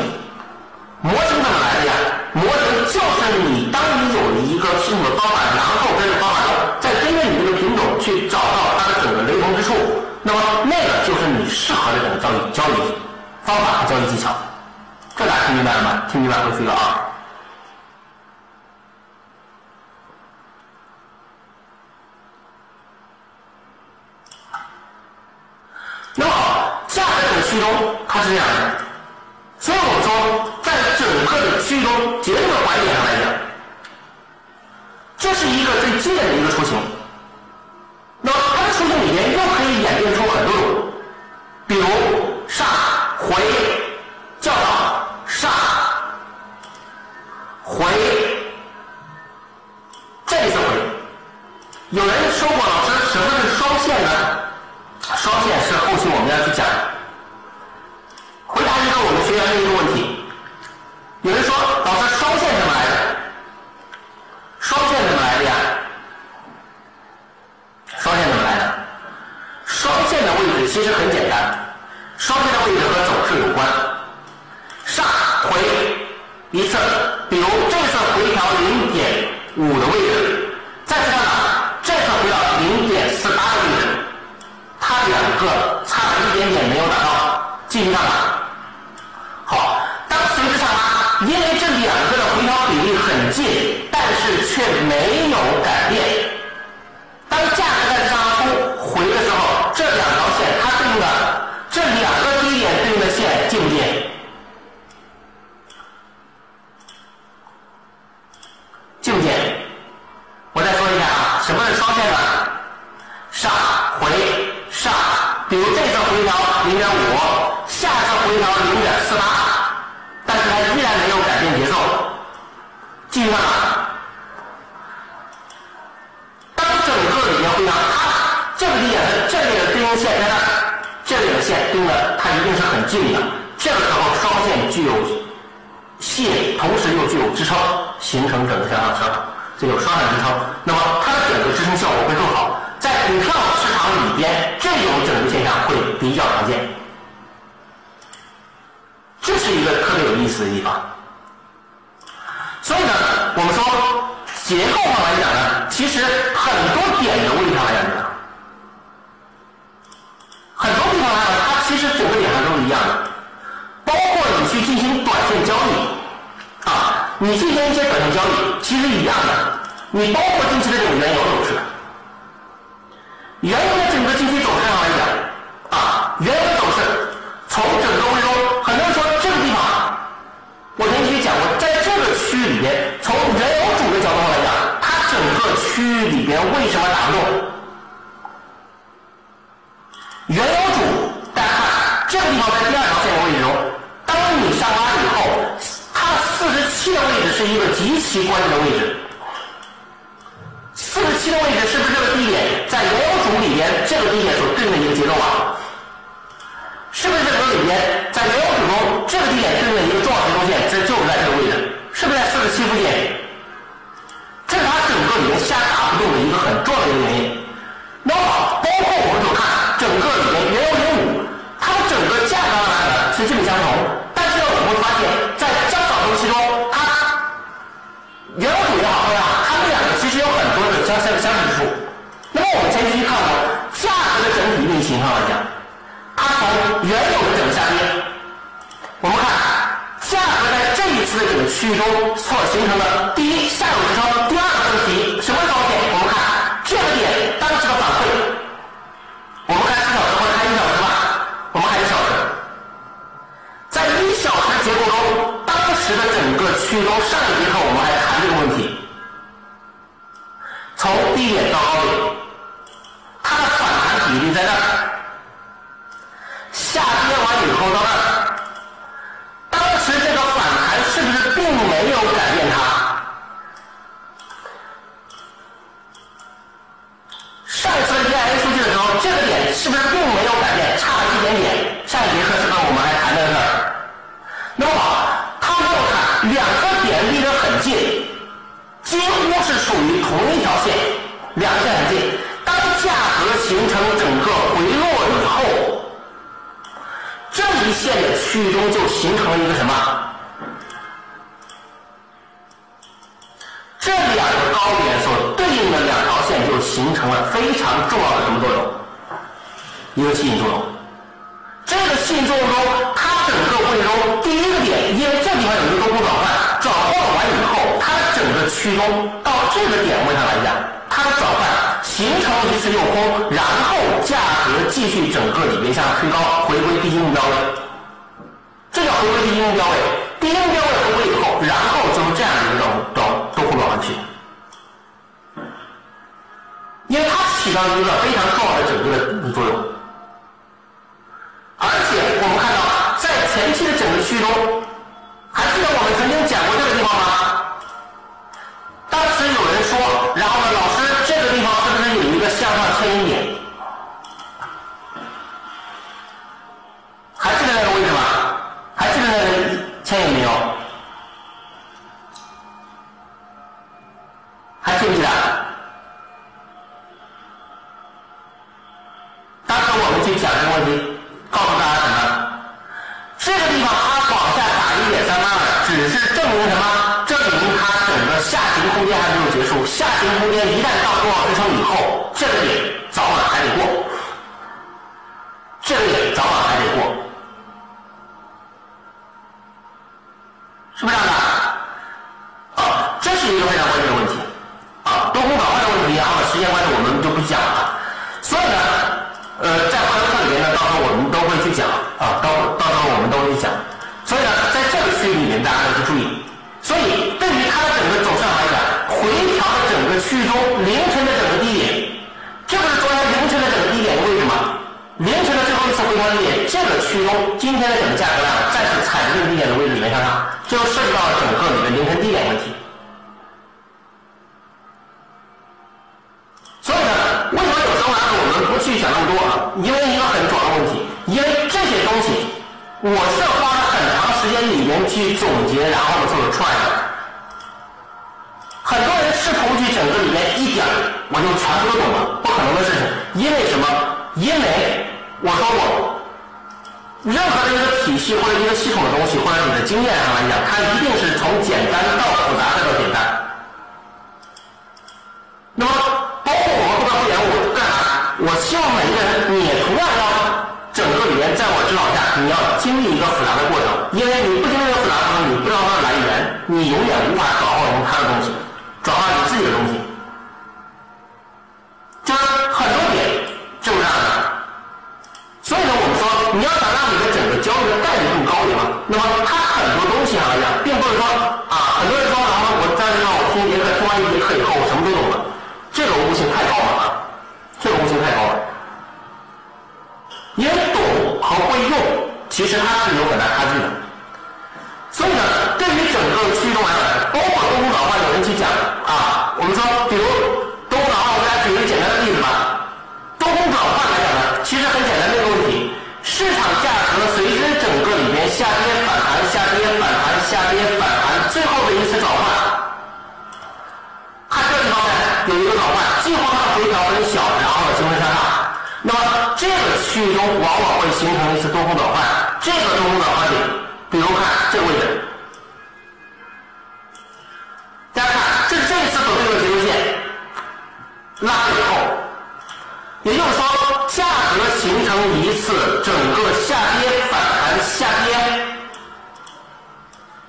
模型怎么来的呀？模型就是你当你有了一个系统的方法，然后跟着方法再跟着你这个品种去找到它的整个雷同之处，那么那个就是你适合的整个交易交易方法和交易技巧。这大家听明白了吗？听明白会飞个二。那么，价格这个区中它是这样的，所以我说，在整个的区中结构的环节上来讲，这是一个最基本的一个雏形。那么它的雏形里面又可以演变出很多种，比如上回叫上回这一次回，有人说过老师什么是双线呢？双线是后期我们要去讲。回答一个我们学员的一个问题，有人说老师双线怎么来的？双线怎么来的呀？双线怎么来的？双线的位置其实很简单，双线的位置和走势有关。上回一次，比如这次回调零点五的位置，再次上涨，这次回到零点四八的位置。它两个差了一点点没有达到，继续上涨。好，当随之上拉，因为这两个的回调比例很近，但是却没有改变。当价格在上出回的时候，这两条线它对应的这两个低点对应的线近不近？近不近？我再说一下啊，什么是双线呢？上继续上涨。当整个里面回调，它这个地点的这里的对应线在那，这里的线对应的它一定是很近的。这个时候双线具有线，同时又具有支撑，形成整个向上上涨，这有双向支撑，那么它的整个支撑效果会更好。在股票市场里边，这种整个现象会比较常见，这是一个特别有意思的地方。所以呢，我们说结构上来讲呢，其实很多点的位置上来讲，很多地方来讲，它其实整个点上都是一样的。包括你去进行短线交易啊，你进行一些短线交易，其实一样的。你包括近期的这种原油走势。原油的整个近期走势上来讲，啊，原油走势从整个回中，很多人说这个地方，我前期讲过，在这里边，从原油主的角度上来讲，它整个区域里边为什么打不动？原油主，大家看这个地方在第二条线的位置中，当你上拉以后，它四十七的位置是一个极其关键的位置。四十七的位置是不是这个低点在原有主里边这个低点所对应的一个节奏啊？是不是这个里边在原有主中这个低点对应的一个重要节奏线，这就是在这个位置，是不是在四十七附近？这是它整个里面下打不动的一个很重要的一个原因。那么，包括我们所看整个里面原有零五，它的整个价格来呢是基本相同，但是呢我们会发现，在较早周期中，它原有组也好，对吧？它们两个其实有很多的相相相似之处。那么我们先继续看呢，价格的整体运行上来讲，它从原有的在这一次的整个区域中所形成的第一下有支撑，第二个问题什么高点？我们看这个点当时的反馈，我们看四小时或者看一小时吧，我们看一小时，在一小时结构中，当时的整个区域中，上一节课我们还谈这个问题，从低点到高点，它的反弹比例在这儿，下跌完以后到那儿，是不是并没有改变它？上次 EIA 数据的时候，这个点是不是并没有改变，差了一点点？上一节课是不是我们还谈到这儿？那么好，它没有看两个点离得很近，几乎是属于同一条线，两个线很近。当价格形成整个回落以后，这一线的区域中就形成了一个什么？高点所对应的两条线就形成了非常重要的什么作用？一个吸引作用。这个吸引作用中，它整个过程中第一个点，因为这地方有一个多空转换，转换完以后，它整个区中到这个点位上来讲，它的转换形成了一次诱空，然后价格继续整个里面向上推高，回归第一目标位。这叫回归第一目标位。第一目标位回归以后，然后就是这样的一个转转多空转换区，因为它起到一个非常重要的整个的作用。而且我们看到，在前期的整个区中，还记得我们曾经讲过这个地方吗？当时有人说，然后呢，老师这个地方是不是有一个向上牵引点？还记得那个位置吗？还记得那个牵引没有？还记不记得？旦到多少支撑以后，这个点早晚还得过，这个点早晚还得过，是不是这样的？啊，这是一个非常关键的问题啊，多空转换的问题，然后呢，时间关系我们就不讲了。所以呢，呃，在会员课里面呢，到时候我们都会去讲啊，到到时候我们都会去讲。所以呢，在这个区域里面，大家要去注意。所以对于它的整个走势来讲，回调的整个区域中，凌晨的整个低点，这不是昨天凌晨的整个低点的位置吗？凌晨的最后一次回调低点，这个区域中，今天的整个价格量再次踩这个低点的位置里面向上，这就涉及到了整个你的凌晨低点问题。所以呢，为什么有时候呢我们不去想那么多啊？因为一个很主要的问题，因为这些东西我是花了很长时间里面去总结，然后呢做出来的。很多人试图去整个里面一点我就全部都懂了，不可能的事情。因为什么？因为我说过，任何的一个体系或者一个系统的东西，或者你的经验上来讲，它一定是从简单到复杂再到简单。那么，包括我们后边会员，我干啥？我希望每一个人，你同样要整个里面，在我指导下，你要经历一个复杂的过程，因为你不经历一个复杂的过程，你不知道它的来源，你永远无法转化成它的东西，转化你自己的东西。就是很多点就是这样的。所以呢，我们说，你要想让你的整个交易的概率更高一点，那么它很多东西上来讲，并不是说啊，很多人说，然后我在这让我听一节课，听完一节课以后，我什么都懂了。这个悟性太高了啊！这个悟性太高了，因为懂和会用，其实它是有很大差距的。所以呢，对于整个区域中来讲，包括多空转换，有人去讲啊，我们说，比如多空转换，我给大家举一个简单的例子吧。多空转换来讲呢，其实很简单的一个问题，市场价格随之整个里面下跌、反弹、下跌、反弹、下跌、反弹，最后的一次转换，看这个地方呢有一个转换，最后它的回调很小，然后呢形成向上。那么这个区域中往往会形成一次多空转换，这个多空转换点，比如看这个位置。大家看，这是这一次走这个结构线拉以后，也就是说，价格形成一次整个下跌、反弹、下跌，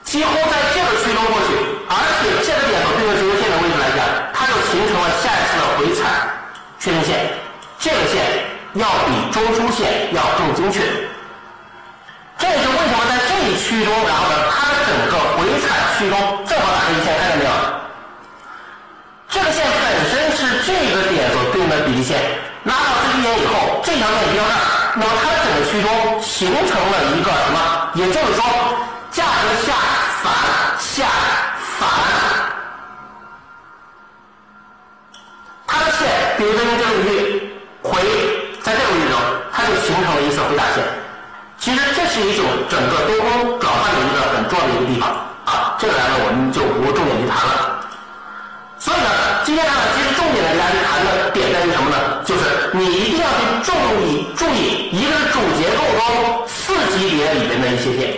几乎在这个区中过去，而且这个点走这个结构线的位置来讲，它就形成了下一次的回踩确认线，这个线要比中枢线要更精确。这也是为什么在这一区中，然后呢，它的整个回踩区中正好打这一线，看见没有？这个线本身是这个点所对应的比例线，拉到这一点以后，这条线移到这儿，那么它的整个区中形成了一个什么？也就是说，价格下反下反，它的线，比如说用这个域回，在这个位置中，它就形成了一次回打线。其实这是一种整个多空转换的一个很重要的一个地方啊，这个来呢我们就不重点去谈了。所以呢，今天呢，其实重点来给大家去谈的点在于什么呢？就是你一定要去注意注意，一个是主结构中次级别里边的一些线，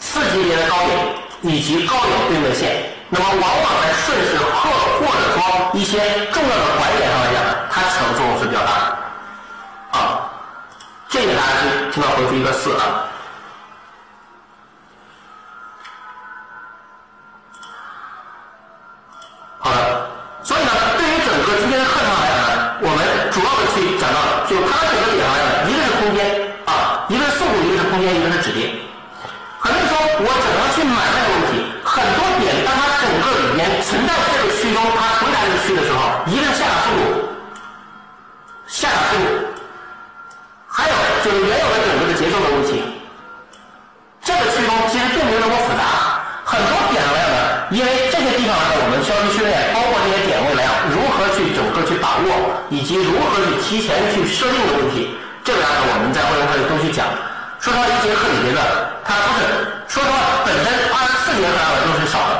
次级别的高点以及高点对应的线，那么往往在顺势或或者说一些重要的拐点上来讲，它起的作用是比较大的啊。这个大家听听到回复一个四啊。好的，所以呢，对于整个今天的课程来讲呢，我们主要的去讲到，就它的整个点上来讲，一个是空间啊，一个是速度，一个是空间，一个是止跌。很多人说我怎么去买卖的问题，很多点当它整个里面存在这个区中，它回答这个区的时候，一个是下打速度，下打速度，还有就是原有的整个的节奏的问题。这个区中其实并没有那么复杂，很多点位呢，因为这些地方呢，我们需要去训练，包括这些点位来讲，如何去整个去把握，以及如何去提前去设定的问题，这个呢，我们在会员课里都去讲。说实话，一节课里边呢，它不是说实话，本身二十四节课来讲都是少的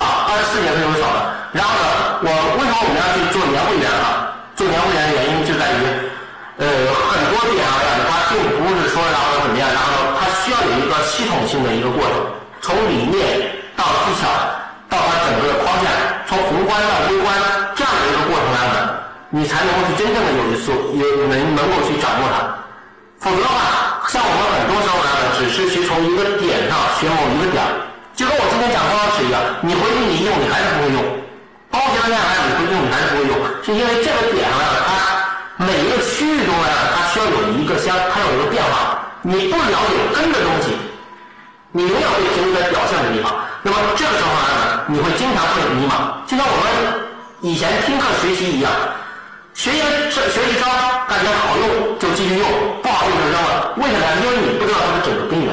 啊，二十四节课都是少的。然后呢，我为什么我们要去做年会员啊？做年会员的原因就在于，呃，很多点上来讲，它并不是说然后怎么样，然后它需要有一个系统性的一个过程，从理念到技巧，到它整个的框架，从宏观到微观这样的一个过程来讲，你才能够去真正的有一所有能能够去掌握它。否则的话，像我们很多时候呢，只是去从一个点上学某一个点，就跟我今天讲方程式一样，你回去你用，你还是不会用；包括现在来你回去用，你还是不会用，是因为这个点上呢，它每一个区域中呢，它需要有一个相，它有一个变化。你不了解根的东西，你永远会停留在表象的地方。那么这个时候呢，你会经常会迷茫，就像我们以前听课学习一样。学一个学一招，感觉好用就继续用，不好用就扔了。为什么？因为你不知道它的整个根源。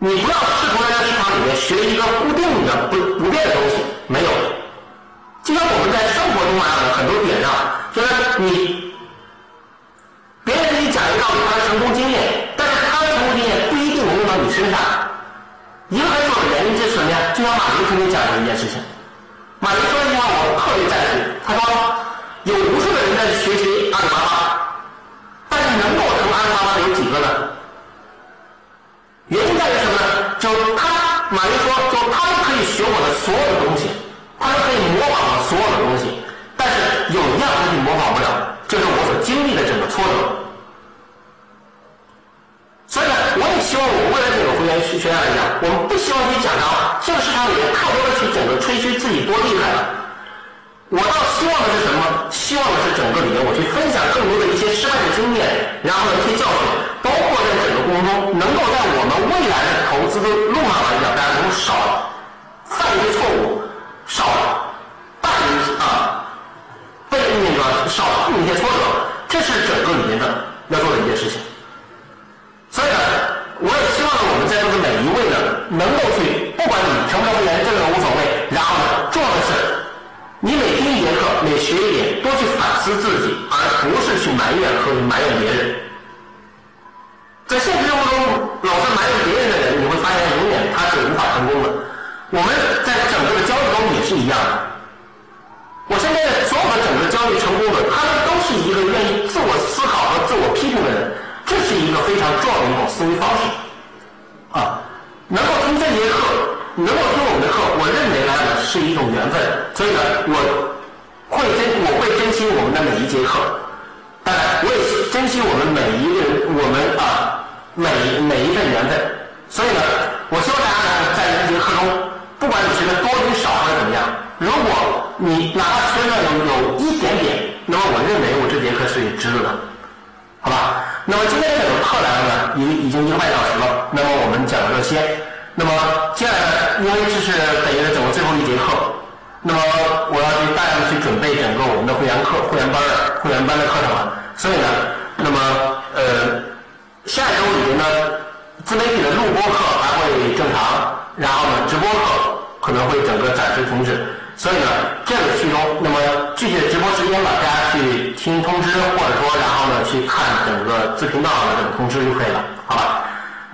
你不要试图在市场里面学一个固定的不不变的东西，没有。就像我们在生活中啊，很多点上，就是你别人给你讲一道理，他的成功经验，但是他的成功经验不一定能用到你身上。一个很重要的原因就是什么呀？就像马云曾经讲过一件事情，马云说一句话，我特别赞成。他说。有无数的人在学习我倒希望的是什么？希望的是整个里面我去分享更多的一些失败的经验，然后呢一些教训，包括在整个过程中，能够在我们未来的投资的路上来讲，大家能少犯一些错误，少犯一些啊，被那个少碰一些挫折，这是整个里面的要做的一件事情。所以呢，我也希望呢，我们在座的每一位呢能够去，不管你成不成会员，这个无所谓。然后呢，重要的是，你每听一节课，每学一点，多去反思自己，而不是去埋怨和埋怨别人。在现实生活中，老是埋怨别人的人，你会发现永远他是无法成功的。我们在整个的交易中也是一样的。我身边的所有的整个交易成功的，他们都是一个愿意自我思考和自我批评的人，这是一个非常重要的一种思维方式。啊，能够听这节课，能够听我们的课，我认为呢是一种缘分，所以呢，我会珍我会珍惜我们的每一节课，当然我也珍惜我们每一个人，我们啊每每一份缘分，所以呢，我希望大家呢在这节课中。不管你学的多与少或者怎么样，如果你哪怕学的有有一点点，那么我认为我这节课是值得的，好吧？那么今天这个课来了呢，已已经一个半小时了，那么我们讲了这些，那么接下来因为这是等于整个最后一节课，那么我要去大量的去准备整个我们的会员课、会员班会员班的课程了，所以呢，那么呃，下一周里面呢，自媒体的录播课还会正常，然后呢，直播课。可能会整个暂时停止，所以呢，这个其中，那么具体的直播时间呢，大家去听通知，或者说，然后呢，去看整个自频道的这个通知就可以了，好吧？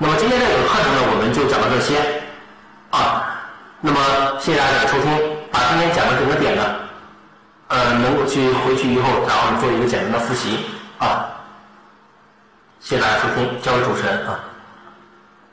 那么今天这个课程呢，我们就讲到这些，啊，那么谢谢大家的收听，把今天讲的整个点呢，呃，能够去回去以后，然后做一个简单的复习，啊，谢谢大家收听，交给主持人啊。